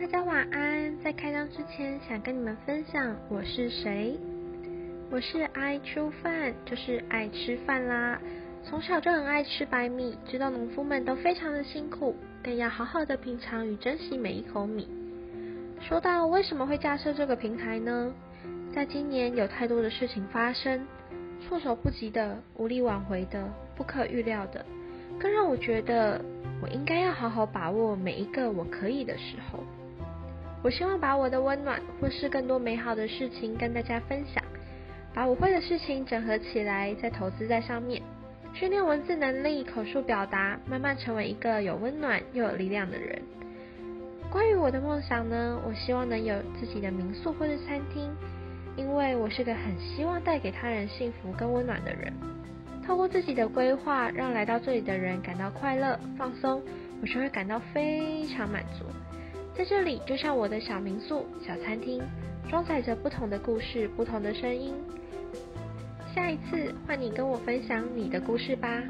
大家晚安。在开张之前，想跟你们分享我是谁。我是爱吃饭，就是爱吃饭啦。从小就很爱吃白米，知道农夫们都非常的辛苦，更要好好的品尝与珍惜每一口米。说到为什么会架设这个平台呢？在今年有太多的事情发生，措手不及的、无力挽回的、不可预料的，更让我觉得我应该要好好把握每一个我可以的时候。我希望把我的温暖或是更多美好的事情跟大家分享，把我会的事情整合起来，再投资在上面，训练文字能力、口述表达，慢慢成为一个有温暖又有力量的人。关于我的梦想呢，我希望能有自己的民宿或是餐厅，因为我是个很希望带给他人幸福跟温暖的人。透过自己的规划，让来到这里的人感到快乐、放松，我就会感到非常满足。在这里，就像我的小民宿、小餐厅，装载着不同的故事、不同的声音。下一次换你跟我分享你的故事吧。